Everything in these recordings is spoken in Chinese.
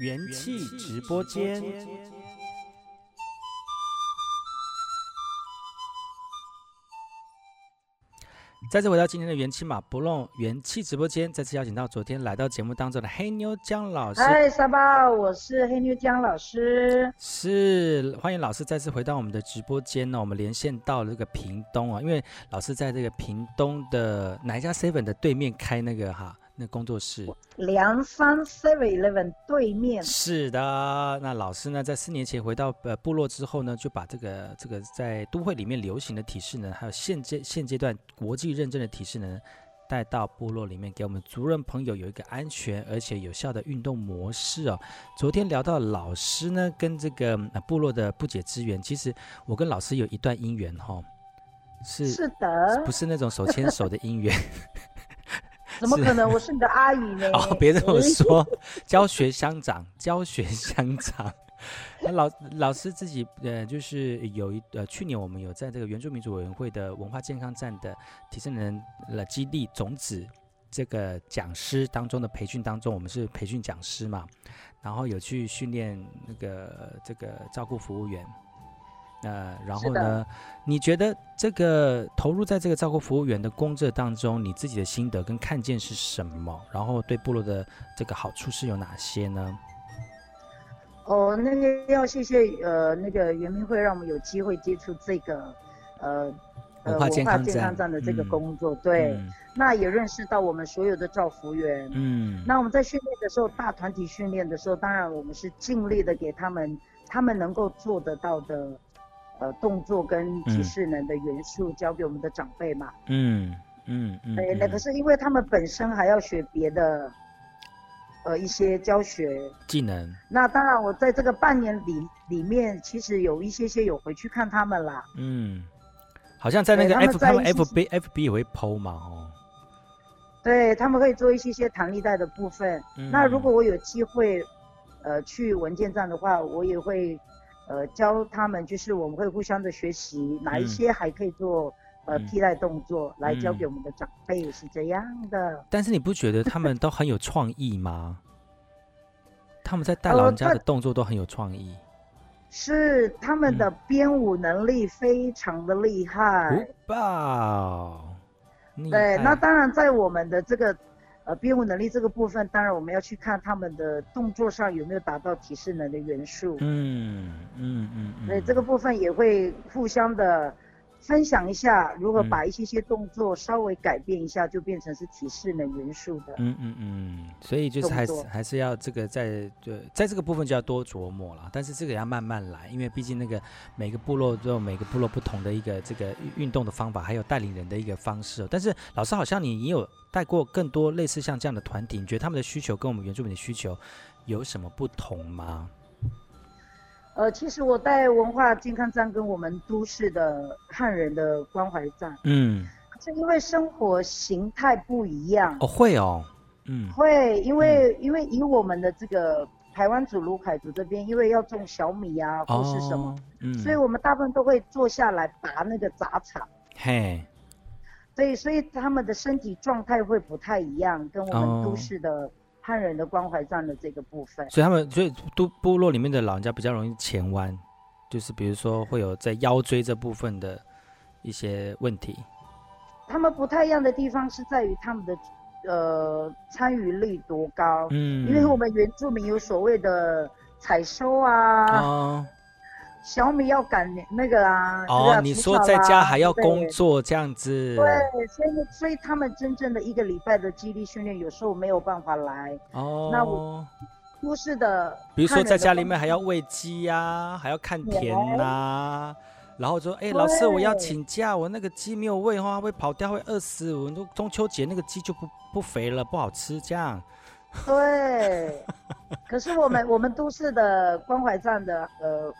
元气直播间。再次回到今天的元气马布隆元气直播间，再次邀请到昨天来到节目当中的黑妞江老师。嗨，沙巴，我是黑妞江老师。是，欢迎老师再次回到我们的直播间呢。我们连线到了这个屏东啊，因为老师在这个屏东的哪一家 seven 的对面开那个哈。那工作室，梁山 Seven Eleven 对面。是的，那老师呢，在四年前回到呃部落之后呢，就把这个这个在都会里面流行的体式呢，还有现阶现阶段国际认证的体式呢，带到部落里面，给我们族人朋友有一个安全而且有效的运动模式哦。昨天聊到老师呢，跟这个部落的不解之缘，其实我跟老师有一段姻缘哈、哦，是是的，不是那种手牵手的姻缘。怎么可能？我是你的阿姨呢？哦，别这么说，教学相长，教学相长。那老老师自己呃，就是有一呃，去年我们有在这个原住民族委员会的文化健康站的提升人了激励种子这个讲师当中的培训当中，我们是培训讲师嘛，然后有去训练那个这个照顾服务员。呃，然后呢？你觉得这个投入在这个照顾服务员的工作当中，你自己的心得跟看见是什么？然后对部落的这个好处是有哪些呢？哦，那个要谢谢呃那个原民会让我们有机会接触这个呃文化健康站的这个工作，嗯、对、嗯，那也认识到我们所有的照服员，嗯，那我们在训练的时候，大团体训练的时候，当然我们是尽力的给他们他们能够做得到的。呃，动作跟体适能的元素交给我们的长辈嘛。嗯嗯嗯。哎、嗯，那可是因为他们本身还要学别的，呃，一些教学技能。那当然，我在这个半年里里面，其实有一些些有回去看他们啦。嗯，好像在那个 F 他们 FB FB 也会 PO 嘛，哦。对，他们会做一些些弹力带的部分。嗯。那如果我有机会，呃，去文件站的话，我也会。呃，教他们就是我们会互相的学习，哪一些还可以做、嗯、呃替代动作、嗯、来教给我们的长辈，是这样的。但是你不觉得他们都很有创意吗？他们在带老人家的动作都很有创意。呃、是他们的编舞能力非常的厉害。哇、嗯！对，那当然在我们的这个。呃，编舞能力这个部分，当然我们要去看他们的动作上有没有达到提示能的元素。嗯嗯嗯。所以这个部分也会互相的分享一下，如何把一些些动作稍微改变一下，就变成是体适能元素的。嗯嗯嗯。所以就是还是还是要这个在对在这个部分就要多琢磨了，但是这个要慢慢来，因为毕竟那个每个部落都有每个部落不同的一个这个运动的方法，还有带领人的一个方式。但是老师好像你也有。带过更多类似像这样的团体，你觉得他们的需求跟我们原住民的需求有什么不同吗？呃，其实我带文化健康站跟我们都市的汉人的关怀站，嗯，是因为生活形态不一样哦，会哦，嗯，会，因为、嗯、因为以我们的这个台湾族鲁凯族这边，因为要种小米啊或是什么、哦，嗯，所以我们大部分都会坐下来拔那个杂草，嘿。所以，所以他们的身体状态会不太一样，跟我们都市的汉人的关怀站的这个部分。Oh. 所以他们，所以都部落里面的老人家比较容易前弯，就是比如说会有在腰椎这部分的一些问题。他们不太一样的地方是在于他们的呃参与率多高。嗯，因为我们原住民有所谓的采收啊。Oh. 小米要赶那个啊！哦、啊，你说在家还要工作这样子？对，所以所以他们真正的一个礼拜的肌力训练，有时候没有办法来。哦，那我都市的，比如说在家里面还要喂鸡呀，还要看田呐、啊，然后说，哎、欸，老师我要请假，我那个鸡没有喂的话会跑掉，会饿死。我们都中秋节那个鸡就不不肥了，不好吃这样。对，可是我们我们都市的关怀站的呃。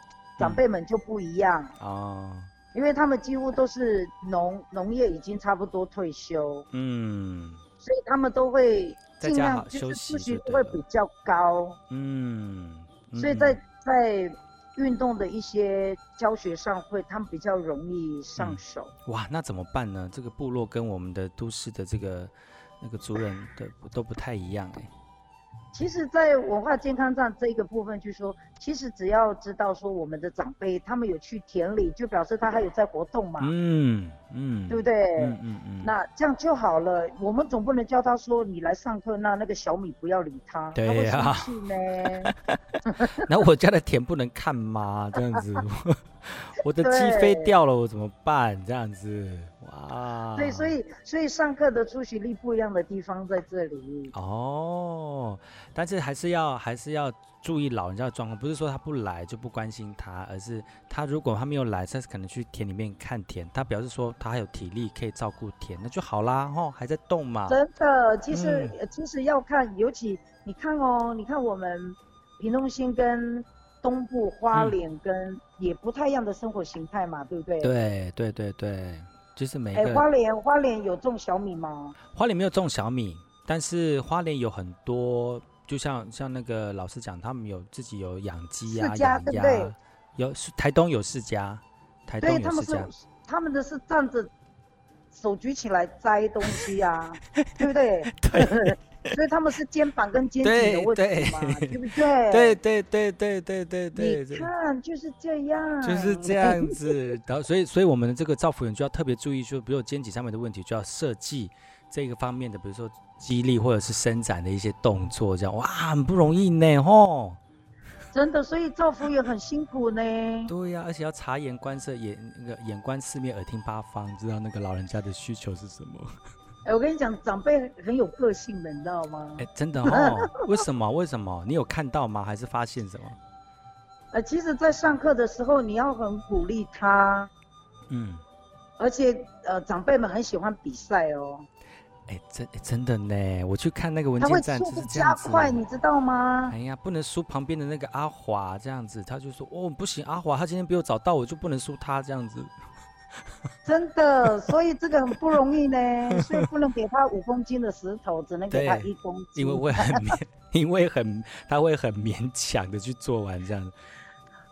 长辈们就不一样。哦，因为他们几乎都是农农业已经差不多退休，嗯，所以他们都会尽量就是自信会比较高，嗯，所以在在运动的一些教学上会他们比较容易上手。嗯、哇，那怎么办呢？这个部落跟我们的都市的这个那个族人的都不太一样哎、欸。其实，在文化健康站这一个部分，就是说，其实只要知道说我们的长辈他们有去田里，就表示他还有在活动嘛。嗯嗯，对不对？嗯嗯嗯。那这样就好了。我们总不能叫他说你来上课，那那个小米不要理他。对呀、啊。那我家的田不能看吗？这样子，我的鸡飞掉了，我怎么办？这样子。啊，对，所以所以上课的出席率不一样的地方在这里哦，但是还是要还是要注意老人家的状况，不是说他不来就不关心他，而是他如果他没有来，他是可能去田里面看田，他表示说他还有体力可以照顾田，那就好啦，吼，还在动嘛。真的，其实、嗯、其实要看，尤其你看哦，你看我们屏东新跟东部花莲跟也不太一样的生活形态嘛，嗯、对不对？对对对对。就是每个、欸、花莲花莲有种小米吗？花莲没有种小米，但是花莲有很多，就像像那个老师讲，他们有自己有养鸡啊、养鸭，有台东有四家，台东有四家，他们是他们的是站着手举起来摘东西啊，对不对？对。所以他们是肩膀跟肩颈的问题嘛，对，对，对不对？对对对对对对对。你看就是这样，就是这样子。然后，所以所以我们的这个造福员就要特别注意，就比如肩颈上面的问题，就要设计这个方面的，比如说肌力或者是伸展的一些动作，这样哇，很不容易呢，吼。真的，所以造福员很辛苦呢。对呀、啊，而且要察言观色，眼那个眼观四面，耳听八方，知道那个老人家的需求是什么。哎，我跟你讲，长辈很有个性的，你知道吗？哎，真的哦？为什么？为什么？你有看到吗？还是发现什么？呃，其实，在上课的时候，你要很鼓励他。嗯。而且，呃，长辈们很喜欢比赛哦。哎，真真的呢，我去看那个文件站就是这样子。加快，你知道吗？哎呀，不能输旁边的那个阿华这样子，他就说哦，不行，阿华他今天比我早到，我就不能输他这样子。真的，所以这个很不容易呢，所以不能给他五公斤的石头，只能给他一公斤，因为会很勉，因为很他会很勉强的去做完这样。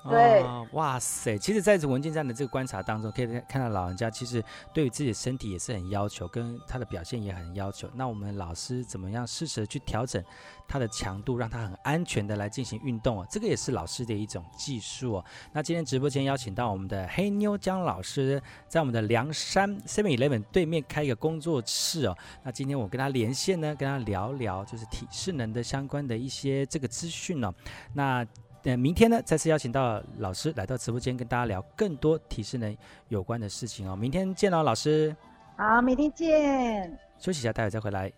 对、哦，哇塞！其实，在这文件站的这个观察当中，可以看到老人家其实对于自己的身体也是很要求，跟他的表现也很要求。那我们老师怎么样适时的去调整他的强度，让他很安全的来进行运动啊？这个也是老师的一种技术哦。那今天直播间邀请到我们的黑妞江老师，在我们的梁山 Seven Eleven 对面开一个工作室哦。那今天我跟他连线呢，跟他聊聊就是体适能的相关的一些这个资讯哦。那。呃，明天呢，再次邀请到老师来到直播间，跟大家聊更多体适能有关的事情哦。明天见喽，老师。好，明天见。休息一下，待会再回来。